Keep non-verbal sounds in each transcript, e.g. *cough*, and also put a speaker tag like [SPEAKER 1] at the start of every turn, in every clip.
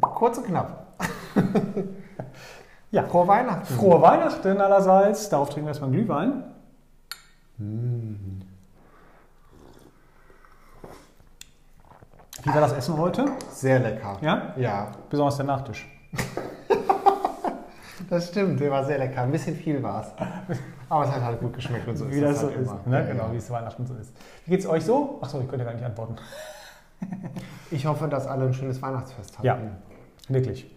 [SPEAKER 1] Kurz und knapp.
[SPEAKER 2] Ja,
[SPEAKER 1] Frohe Weihnachten.
[SPEAKER 2] frohe Weihnachten allerseits. Darauf trinken wir erstmal Glühwein. Wie war das Essen heute?
[SPEAKER 1] Sehr lecker.
[SPEAKER 2] Ja?
[SPEAKER 1] Ja,
[SPEAKER 2] Besonders der Nachtisch.
[SPEAKER 1] Das stimmt. Der war sehr lecker. Ein bisschen viel war es. Aber es hat halt gut geschmeckt und so
[SPEAKER 2] Wie das so
[SPEAKER 1] halt
[SPEAKER 2] ist.
[SPEAKER 1] immer.
[SPEAKER 2] Ne?
[SPEAKER 1] Ja,
[SPEAKER 2] Genau,
[SPEAKER 1] ja.
[SPEAKER 2] wie es Weihnachten so ist. Wie geht's euch so? Achso, ich könnte gar nicht antworten.
[SPEAKER 1] Ich hoffe, dass alle ein schönes Weihnachtsfest haben.
[SPEAKER 2] Ja. Wirklich.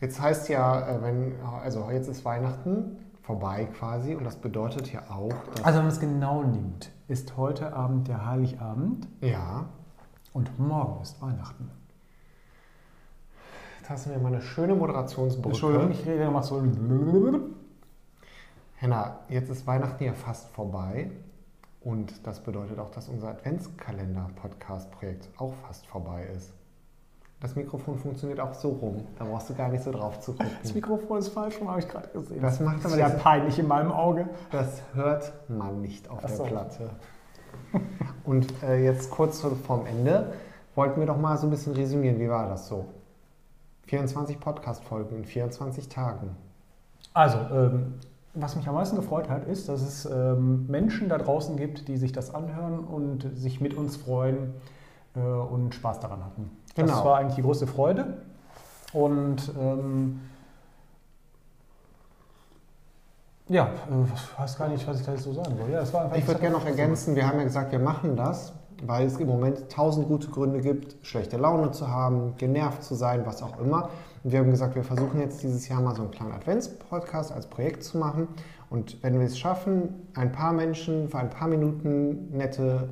[SPEAKER 1] Jetzt heißt ja, äh, wenn, also jetzt ist Weihnachten vorbei quasi und das bedeutet ja auch, dass,
[SPEAKER 2] Also wenn man es genau nimmt, ist heute Abend der Heiligabend
[SPEAKER 1] ja,
[SPEAKER 2] und morgen ist Weihnachten.
[SPEAKER 1] Jetzt hast du mir mal eine schöne Moderationsbrücke.
[SPEAKER 2] Entschuldigung, ich rede mal so.
[SPEAKER 1] Henna, jetzt ist Weihnachten ja fast vorbei und das bedeutet auch, dass unser Adventskalender-Podcast-Projekt auch fast vorbei ist. Das Mikrofon funktioniert auch so rum, da brauchst du gar nicht so drauf zu gucken.
[SPEAKER 2] Das Mikrofon ist falsch rum, habe ich gerade gesehen.
[SPEAKER 1] Das macht
[SPEAKER 2] ist
[SPEAKER 1] aber
[SPEAKER 2] ja
[SPEAKER 1] nichts.
[SPEAKER 2] peinlich in meinem Auge.
[SPEAKER 1] Das hört man nicht auf
[SPEAKER 2] Ach
[SPEAKER 1] der. Platte. Und äh, jetzt kurz vorm Ende wollten wir doch mal so ein bisschen resümieren. Wie war das so? 24 Podcast-Folgen in 24 Tagen.
[SPEAKER 2] Also, ähm, was mich am meisten gefreut hat, ist, dass es ähm, Menschen da draußen gibt, die sich das anhören und sich mit uns freuen äh, und Spaß daran hatten. Das
[SPEAKER 1] Genau.
[SPEAKER 2] war eigentlich die größte Freude. Und ähm, ja, äh, ich weiß gar nicht, was ich da jetzt so sagen soll. Ja, das
[SPEAKER 1] Ich würde
[SPEAKER 2] das
[SPEAKER 1] gerne noch ergänzen, wir haben ja gesagt, wir machen das, weil es im Moment tausend gute Gründe gibt, schlechte Laune zu haben, genervt zu sein, was auch immer. Und wir haben gesagt, wir versuchen jetzt dieses Jahr mal so einen kleinen Advents-Podcast als Projekt zu machen. Und wenn wir es schaffen, ein paar Menschen für ein paar Minuten nette,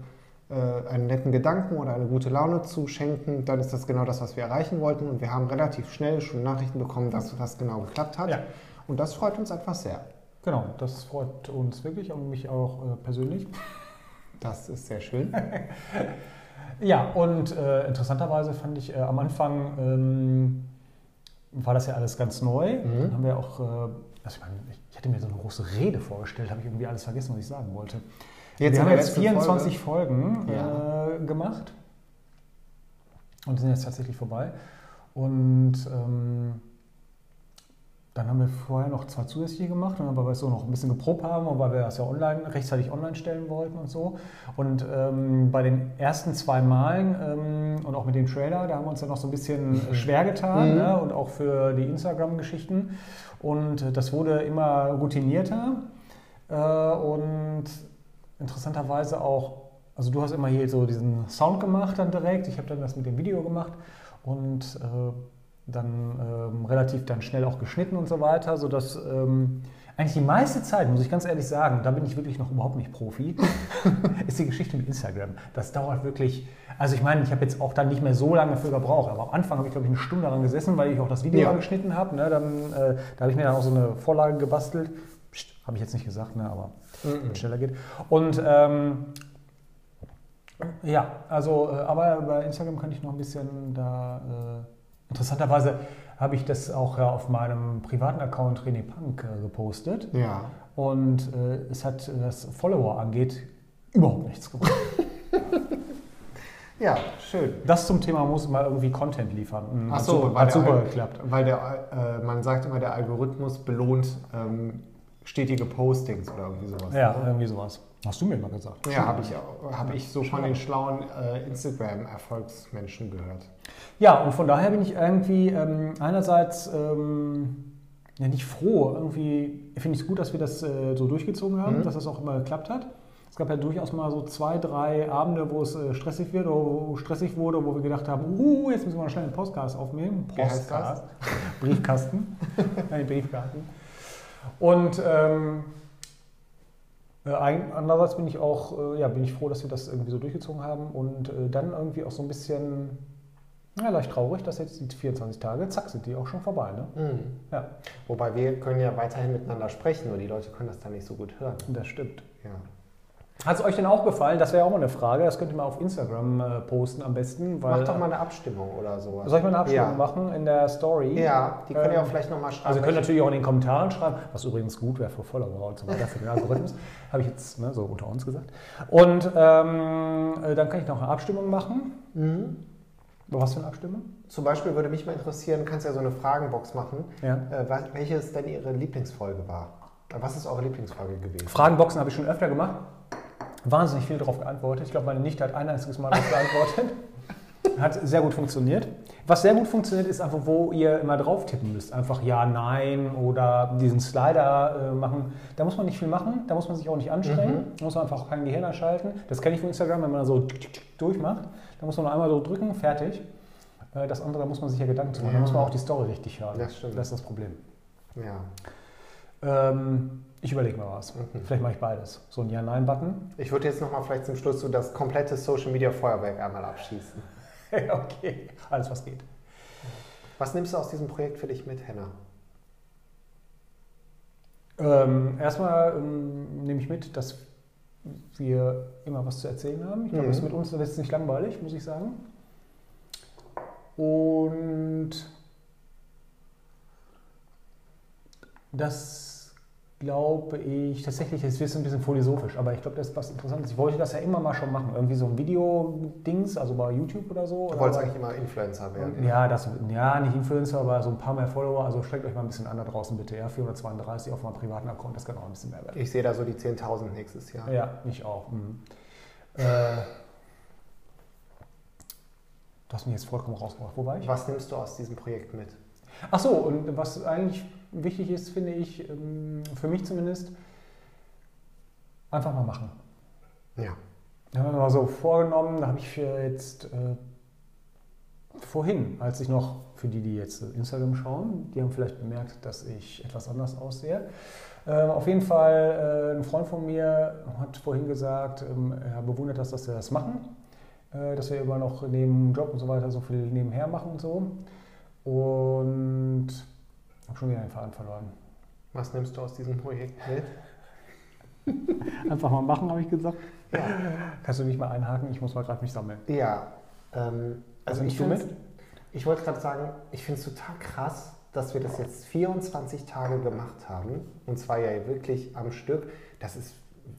[SPEAKER 1] äh, einen netten Gedanken oder eine gute Laune zu schenken, dann ist das genau das, was wir erreichen wollten. Und wir haben relativ schnell schon Nachrichten bekommen, dass das genau geklappt hat.
[SPEAKER 2] Ja.
[SPEAKER 1] Und das freut uns etwas sehr.
[SPEAKER 2] Genau, das freut uns wirklich und mich auch äh, persönlich.
[SPEAKER 1] Das ist sehr schön. *laughs*
[SPEAKER 2] Ja, und äh, interessanterweise fand ich äh, am Anfang ähm, war das ja alles ganz neu.
[SPEAKER 1] Mhm.
[SPEAKER 2] Dann haben wir auch, äh, also ich, meine, ich hatte mir so eine große Rede vorgestellt, habe ich irgendwie alles vergessen, was ich sagen wollte.
[SPEAKER 1] Jetzt
[SPEAKER 2] wir haben jetzt
[SPEAKER 1] letzten
[SPEAKER 2] 24 Folgen
[SPEAKER 1] Ja.
[SPEAKER 2] äh, gemacht und sind jetzt tatsächlich vorbei. Und ähm, dann haben wir vorher noch zwei zusätzliche gemacht, und weil wir es so noch ein bisschen geprobt haben und weil wir das ja online, rechtzeitig online stellen wollten und so. Und ähm, bei den ersten zwei Malen ähm, und auch mit dem Trailer, da haben wir uns ja noch so ein bisschen schwer getan
[SPEAKER 1] Mhm.
[SPEAKER 2] ne? und auch für die Instagram-Geschichten. Und das wurde immer routinierter äh, und interessanterweise auch, also du hast immer hier so diesen Sound gemacht dann direkt, ich habe dann das mit dem Video gemacht und äh, dann ähm, relativ dann schnell auch geschnitten und so weiter, sodass ähm, eigentlich die meiste Zeit, muss ich ganz ehrlich sagen, da bin ich wirklich noch überhaupt nicht Profi, *laughs* ist die Geschichte mit Instagram. Das dauert wirklich, also ich meine, ich habe jetzt auch dann nicht mehr so lange für gebraucht, aber am Anfang habe ich glaube ich eine Stunde daran gesessen, weil ich auch das Video
[SPEAKER 1] Ja.
[SPEAKER 2] angeschnitten habe. Ne, dann, äh, da habe ich mir dann auch so eine Vorlage gebastelt. Psst, habe ich jetzt nicht gesagt, ne, aber
[SPEAKER 1] Mhm.
[SPEAKER 2] schneller geht. Und ähm, ja, also, äh, aber bei Instagram könnte ich noch ein bisschen da. Äh, interessanterweise habe ich das auch ja auf meinem privaten Account René Punk äh, gepostet.
[SPEAKER 1] Ja.
[SPEAKER 2] Und äh, es hat, was Follower angeht, überhaupt nichts gebracht.
[SPEAKER 1] Ja, schön.
[SPEAKER 2] Das zum Thema muss mal irgendwie Content liefern. Mhm,
[SPEAKER 1] Ach
[SPEAKER 2] hat
[SPEAKER 1] so,
[SPEAKER 2] super,
[SPEAKER 1] weil
[SPEAKER 2] hat super
[SPEAKER 1] Al-
[SPEAKER 2] geklappt.
[SPEAKER 1] Weil der, äh, man sagt immer, der Algorithmus belohnt ähm, stetige Postings oder irgendwie sowas.
[SPEAKER 2] Ja,
[SPEAKER 1] ne?
[SPEAKER 2] irgendwie sowas. Hast du mir mal gesagt.
[SPEAKER 1] Ja, habe ich, hab ich so von den schlauen äh, Instagram-Erfolgsmenschen gehört.
[SPEAKER 2] Ja, und von daher bin ich irgendwie ähm, einerseits ähm, ja, nicht froh. Irgendwie finde ich es gut, dass wir das äh, so durchgezogen haben,
[SPEAKER 1] Mhm.
[SPEAKER 2] dass das auch immer geklappt hat. Es gab ja durchaus mal so zwei, drei Abende, wo es äh, stressig wird oder wo stressig wurde, wo wir gedacht haben, uh, jetzt müssen wir mal schnell einen Podcast aufnehmen. Postcast. *laughs* Briefkasten. *laughs* Nein, Briefkarten. Und ähm, äh, ein- andererseits bin ich auch, äh, ja, bin ich froh, dass wir das irgendwie so durchgezogen haben und äh, dann irgendwie auch so ein bisschen, ja, leicht traurig, dass jetzt die 24 Tage, zack, sind die auch schon vorbei, ne?
[SPEAKER 1] Mhm.
[SPEAKER 2] Ja,
[SPEAKER 1] Wobei wir können ja weiterhin miteinander sprechen, nur die Leute können das dann nicht so gut hören.
[SPEAKER 2] das stimmt.
[SPEAKER 1] Ja.
[SPEAKER 2] Hat es euch denn auch gefallen? Das wäre auch mal eine Frage. Das könnt ihr mal auf Instagram äh, posten am besten. Weil,
[SPEAKER 1] Mach doch mal eine Abstimmung oder sowas.
[SPEAKER 2] Soll ich mal eine Abstimmung
[SPEAKER 1] Ja.
[SPEAKER 2] machen in der Story?
[SPEAKER 1] Ja, die könnt ihr
[SPEAKER 2] Ähm,
[SPEAKER 1] auch vielleicht nochmal schreiben.
[SPEAKER 2] Also ihr könnt natürlich auch in den Kommentaren schreiben, was übrigens gut wäre für Follower und so weiter, für den Algorithmus. *laughs* Habe ich jetzt ne, so unter uns gesagt. Und ähm, äh, dann kann ich noch eine Abstimmung machen.
[SPEAKER 1] Mhm.
[SPEAKER 2] Was für eine Abstimmung?
[SPEAKER 1] Zum Beispiel würde mich mal interessieren, kannst ja so eine Fragenbox machen,
[SPEAKER 2] Ja.
[SPEAKER 1] äh, welches denn Ihre Lieblingsfolge war. Äh, Was ist eure Lieblingsfolge gewesen?
[SPEAKER 2] Fragenboxen habe ich schon öfter gemacht. Wahnsinnig viel darauf geantwortet. Ich glaube, meine Nichte hat ein einziges Mal darauf geantwortet. Hat sehr gut funktioniert. Was sehr gut funktioniert, ist einfach, wo ihr immer drauf tippen müsst. Einfach ja, nein oder diesen Slider äh, machen. Da muss man nicht viel machen, da muss man sich auch nicht anstrengen. Da muss man einfach kein Gehirn einschalten. Das kenne ich von Instagram, wenn man da so durchmacht. Da muss man nur einmal so drücken, fertig. Äh, Das andere, da muss man sich ja Gedanken zu machen. Da muss man auch die Story richtig hören.
[SPEAKER 1] Das stimmt.
[SPEAKER 2] Das ist das Problem.
[SPEAKER 1] Ja.
[SPEAKER 2] Ähm, ich überlege mal was. Vielleicht mache ich beides. So ein Ja-Nein-Button.
[SPEAKER 1] Ich würde jetzt nochmal vielleicht zum Schluss so das komplette Social Media Feuerwerk einmal abschießen. *laughs*
[SPEAKER 2] okay, alles was geht.
[SPEAKER 1] Was nimmst du aus diesem Projekt für dich mit, Henna?
[SPEAKER 2] Ähm, erstmal ähm, nehme ich mit, dass wir immer was zu erzählen haben. Ich glaube,
[SPEAKER 1] Mhm.
[SPEAKER 2] das mit uns ist nicht langweilig, muss ich sagen. Und das glaube ich tatsächlich, es wird ein bisschen philosophisch, aber ich glaube, das ist was Interessantes. Ich wollte das ja immer mal schon machen. Irgendwie so ein Video-Dings, also bei YouTube oder so.
[SPEAKER 1] Du wolltest eigentlich immer Influencer werden.
[SPEAKER 2] Ja, das, ja, nicht Influencer, aber so ein paar mehr Follower. Also streckt euch mal ein bisschen an da draußen bitte. Ja, 432 auf meinem privaten Account, das kann auch ein bisschen mehr werden.
[SPEAKER 1] Ich sehe da so die 10.000 nächstes Jahr.
[SPEAKER 2] Ja, ich auch. Mhm. Äh, du hast mich jetzt vollkommen rausgebracht. Wo war ich?
[SPEAKER 1] Was nimmst du aus diesem Projekt mit?
[SPEAKER 2] Ach so, und was eigentlich wichtig ist, finde ich, ähm, für mich zumindest, einfach mal machen.
[SPEAKER 1] Ja.
[SPEAKER 2] Da haben wir mal so vorgenommen, da habe ich jetzt äh, vorhin, als ich noch, für die, die jetzt Instagram schauen, die haben vielleicht bemerkt, dass ich etwas anders aussehe. Äh, auf jeden Fall, äh, ein Freund von mir hat vorhin gesagt, ähm, er bewundert das, dass wir das machen, äh, dass wir immer noch neben Job und so weiter so viel nebenher machen und so. Und habe schon wieder den Faden verloren.
[SPEAKER 1] Was nimmst du aus diesem Projekt mit? *laughs*
[SPEAKER 2] Einfach mal machen, habe ich gesagt.
[SPEAKER 1] Ja.
[SPEAKER 2] Kannst du mich mal einhaken? Ich muss mal gerade mich sammeln.
[SPEAKER 1] Ja. Ähm, also ich, ich wollte gerade sagen, ich finde es total krass, dass wir das jetzt 24 Tage gemacht haben. Und zwar ja wirklich am Stück. Das ist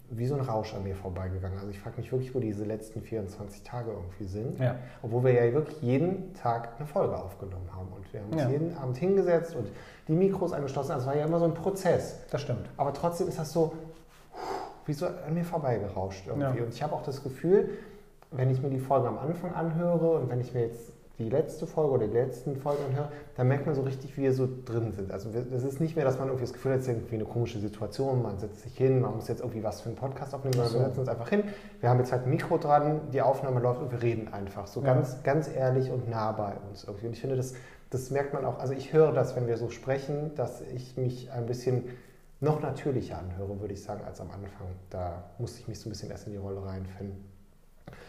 [SPEAKER 1] wie so ein Rausch an mir vorbeigegangen. Also ich frage mich wirklich, wo diese letzten 24 Tage irgendwie sind.
[SPEAKER 2] Ja.
[SPEAKER 1] Obwohl wir ja wirklich jeden Tag eine Folge aufgenommen haben. Und wir haben uns
[SPEAKER 2] Ja.
[SPEAKER 1] jeden Abend hingesetzt und die Mikros angeschlossen. Also es war ja immer so ein Prozess.
[SPEAKER 2] Das stimmt.
[SPEAKER 1] Aber trotzdem ist das so wie so an mir vorbeigerauscht irgendwie.
[SPEAKER 2] Ja.
[SPEAKER 1] Und ich habe auch das Gefühl, wenn ich mir die Folgen am Anfang anhöre und wenn ich mir jetzt die letzte Folge oder die letzten Folgen anhöre, dann merkt man so richtig, wie wir so drin sind. Also wir- das ist nicht mehr, dass man irgendwie das Gefühl hat, es ist irgendwie eine komische Situation, man setzt sich hin, man muss jetzt irgendwie was für einen Podcast aufnehmen, sondern wir
[SPEAKER 2] So.
[SPEAKER 1] setzen uns einfach hin, wir haben jetzt halt ein Mikro dran, die Aufnahme läuft und wir reden einfach so
[SPEAKER 2] Ja.
[SPEAKER 1] ganz, ganz ehrlich und nah bei uns irgendwie. Und ich finde, das, das merkt man auch, also ich höre das, wenn wir so sprechen, dass ich mich ein bisschen noch natürlicher anhöre, würde ich sagen, als am Anfang. Da musste ich mich so ein bisschen erst in die Rolle reinfinden.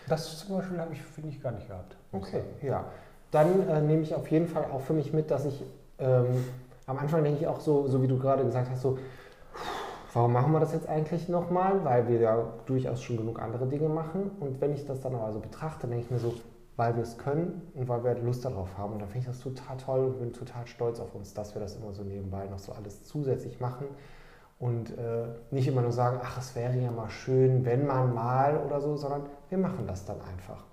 [SPEAKER 2] Das zum Beispiel habe ich, finde ich, gar nicht gehabt.
[SPEAKER 1] Okay, ja. Dann äh, nehme ich auf jeden Fall auch für mich mit, dass ich ähm, am Anfang denke ich auch so, so wie du gerade gesagt hast, so, warum machen wir das jetzt eigentlich nochmal? Weil wir ja durchaus schon genug andere Dinge machen. Und wenn ich das dann aber so betrachte, denke ich mir so, weil wir es können und weil wir Lust darauf haben. Und dann finde ich das total toll und bin total stolz auf uns, dass wir das immer so nebenbei noch so alles zusätzlich machen. Und äh, nicht immer nur sagen, ach, es wäre ja mal schön, wenn man mal oder so, sondern wir machen das dann einfach.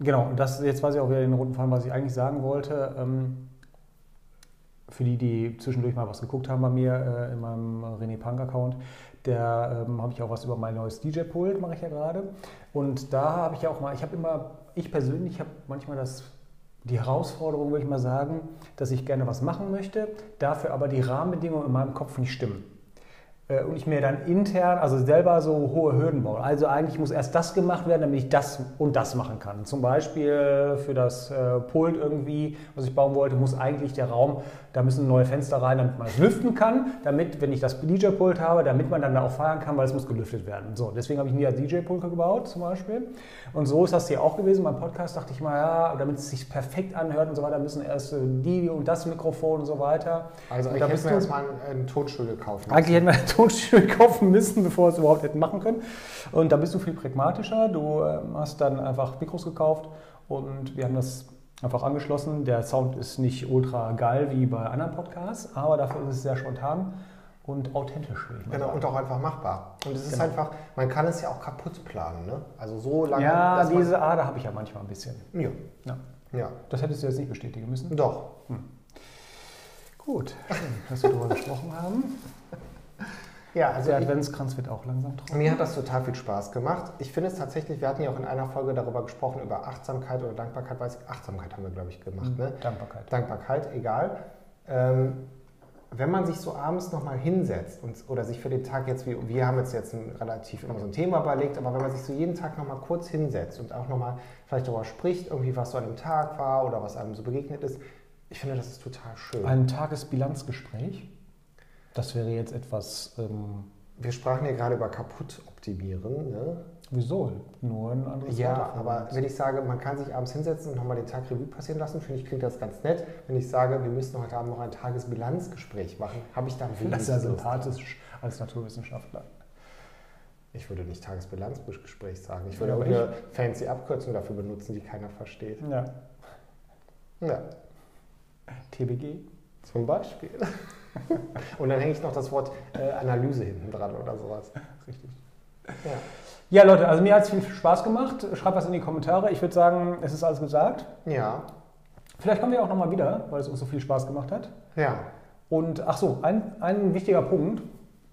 [SPEAKER 2] Genau, und das jetzt weiß ich auch wieder den roten Faden, was ich eigentlich sagen wollte. Ähm, für die, die zwischendurch mal was geguckt haben bei mir äh, in meinem René Punk Account, da ähm, habe ich auch was über mein neues DJ-Pult, mache ich ja gerade. Und da habe ich ja auch mal, ich habe immer, ich persönlich habe manchmal das, die Herausforderung, würde ich mal sagen, dass ich gerne was machen möchte, dafür aber die Rahmenbedingungen in meinem Kopf nicht stimmen. Äh, Und ich mir dann intern, also selber so hohe Hürden baue. Also eigentlich muss erst das gemacht werden, damit ich das und das machen kann. Zum Beispiel für das äh, Pult irgendwie, was ich bauen wollte, muss eigentlich der Raum, da müssen neue Fenster rein, damit man es lüften kann, damit, wenn ich das DJ-Pult habe, damit man dann da auch feiern kann, weil es muss gelüftet werden. So, deswegen habe ich nie als DJ-Pult gebaut zum Beispiel. Und so ist das hier auch gewesen. Beim Podcast dachte ich mal, ja, damit es sich perfekt anhört und so weiter, müssen erst äh, die und das Mikrofon und so weiter.
[SPEAKER 1] Also eigentlich
[SPEAKER 2] da
[SPEAKER 1] hätten wir erstmal einen, einen Tonstuhl gekauft.
[SPEAKER 2] Eigentlich hätten wir *laughs* Tonstudio kaufen müssen, bevor wir es überhaupt hätten machen können. Und da bist du viel pragmatischer. Du ähm, hast dann einfach Mikros gekauft und wir haben das einfach angeschlossen. Der Sound ist nicht ultra geil wie bei anderen Podcasts, aber dafür ist es sehr spontan und authentisch.
[SPEAKER 1] Genau, und auch einfach machbar. Und es ist
[SPEAKER 2] Genau.
[SPEAKER 1] einfach, man kann es ja auch kaputt planen. Ne? Also so lange.
[SPEAKER 2] Ja, diese Ader habe ich ja manchmal ein bisschen.
[SPEAKER 1] Ja,
[SPEAKER 2] Ja.
[SPEAKER 1] ja.
[SPEAKER 2] Das hättest du jetzt nicht bestätigen müssen.
[SPEAKER 1] Doch.
[SPEAKER 2] Gut, schön, dass wir darüber gesprochen haben.
[SPEAKER 1] Ja, also
[SPEAKER 2] Der Adventskranz wird auch langsam trocken.
[SPEAKER 1] mir hat das total viel Spaß gemacht. Ich finde es tatsächlich, wir hatten ja auch in einer Folge darüber gesprochen, über Achtsamkeit oder Dankbarkeit. Weiß ich, Achtsamkeit haben wir, glaube ich, gemacht. Ne?
[SPEAKER 2] Dankbarkeit.
[SPEAKER 1] Dankbarkeit, egal. Ähm, wenn man sich so abends nochmal hinsetzt und, oder sich für den Tag jetzt, wie wir haben jetzt jetzt ein, relativ immer so ein Thema überlegt, aber wenn man sich so jeden Tag nochmal kurz hinsetzt und auch nochmal vielleicht darüber spricht, irgendwie was so an dem Tag war oder was einem so begegnet ist, ich finde, das ist total schön.
[SPEAKER 2] Ein Tagesbilanzgespräch. Das wäre jetzt etwas. Ähm,
[SPEAKER 1] wir sprachen ja gerade über kaputt optimieren. Ne?
[SPEAKER 2] wieso? Nur ein anderes
[SPEAKER 1] Ja, aber wenn ich sage, man kann sich abends hinsetzen und nochmal den Tag Revue passieren lassen, finde ich, klingt das ganz nett. Wenn ich sage, wir müssen heute Abend noch ein Tagesbilanzgespräch machen, habe ich da
[SPEAKER 2] Das
[SPEAKER 1] wenig
[SPEAKER 2] ist ja sympathisch als Naturwissenschaftler.
[SPEAKER 1] Ich würde nicht Tagesbilanzgespräch sagen. Ich würde
[SPEAKER 2] Ja, aber
[SPEAKER 1] irgendeine fancy Abkürzung dafür benutzen, die keiner versteht.
[SPEAKER 2] Ja.
[SPEAKER 1] Ja,
[SPEAKER 2] TBG.
[SPEAKER 1] zum Beispiel. Und dann hänge ich noch das Wort äh, Analyse hinten dran oder sowas.
[SPEAKER 2] Richtig.
[SPEAKER 1] Ja.
[SPEAKER 2] Ja, Leute, also mir hat es viel Spaß gemacht. Schreibt was in die Kommentare. Ich würde sagen, es ist alles gesagt.
[SPEAKER 1] Ja.
[SPEAKER 2] Vielleicht kommen wir auch nochmal wieder, weil es uns so viel Spaß gemacht hat.
[SPEAKER 1] Ja.
[SPEAKER 2] Und ach so, ein, ein wichtiger Punkt,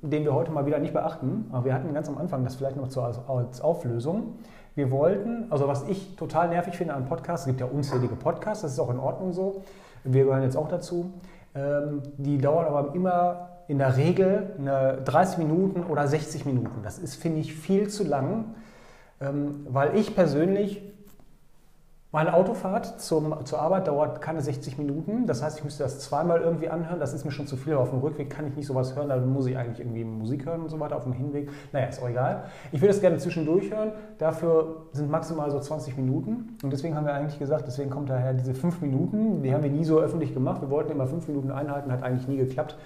[SPEAKER 2] den wir heute mal wieder nicht beachten, aber wir hatten ganz am Anfang das vielleicht noch zur, als, Auflösung. Wir wollten, also was ich total nervig finde an Podcasts, es gibt ja unzählige Podcasts, das ist auch in Ordnung so, wir gehören jetzt auch dazu, die dauern aber immer in der Regel eine 30 Minuten oder 60 Minuten. Das ist, finde ich, viel zu lang, ähm, weil ich persönlich meine Autofahrt zum, zur Arbeit dauert keine 60 Minuten. Das heißt, ich müsste das zweimal irgendwie anhören. Das ist mir schon zu viel. Auf dem Rückweg kann ich nicht sowas hören. Dann muss ich eigentlich irgendwie Musik hören und so weiter. Auf dem Hinweg, naja, ist auch egal. Ich würde es gerne zwischendurch hören. Dafür sind maximal so 20 Minuten. Und deswegen haben wir eigentlich gesagt, deswegen kommt daher diese 5 Minuten. Die haben wir nie so öffentlich gemacht. Wir wollten immer 5 Minuten einhalten, hat eigentlich nie geklappt.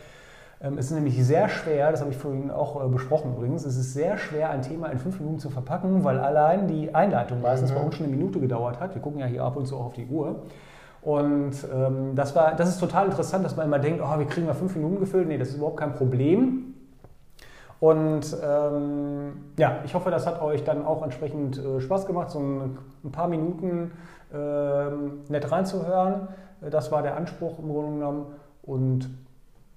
[SPEAKER 2] Ähm, Es ist nämlich sehr schwer, das habe ich vorhin auch äh, besprochen übrigens, es ist sehr schwer, ein Thema in fünf Minuten zu verpacken, weil allein die Einleitung meistens
[SPEAKER 1] Mhm.
[SPEAKER 2] bei uns schon eine Minute gedauert hat. Wir gucken ja hier ab und zu auch auf die Uhr. Und ähm, das, war, das ist total interessant, dass man immer denkt, oh, wir kriegen mal fünf Minuten gefüllt. Nee, das ist überhaupt kein Problem. Und ähm, ja, ich hoffe, das hat euch dann auch entsprechend äh, Spaß gemacht, so ein, ein paar Minuten ähm, nett reinzuhören. Äh, Das war der Anspruch im Grunde genommen. Und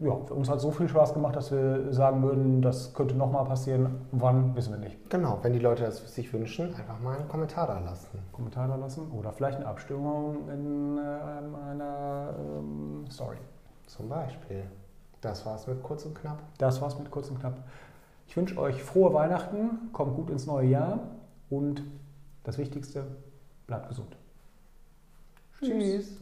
[SPEAKER 2] ja, für uns hat so viel Spaß gemacht, dass wir sagen würden, das könnte nochmal passieren. Wann, wissen wir nicht.
[SPEAKER 1] Genau, wenn die Leute das sich wünschen, einfach mal einen Kommentar da lassen.
[SPEAKER 2] Kommentar da lassen oder vielleicht eine Abstimmung in äh, einer ähm, Story.
[SPEAKER 1] Zum Beispiel. Das war's mit kurz und knapp.
[SPEAKER 2] Das war's mit kurz und knapp. Ich wünsche euch frohe Weihnachten, kommt gut ins neue Jahr und das Wichtigste, bleibt gesund.
[SPEAKER 1] Tschüss.